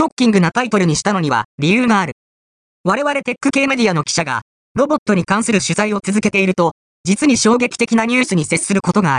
ショッキングなタイトルにしたのには理由がある。我々テック系メディアの記者が、ロボットに関する取材を続けていると、実に衝撃的なニュースに接することがある。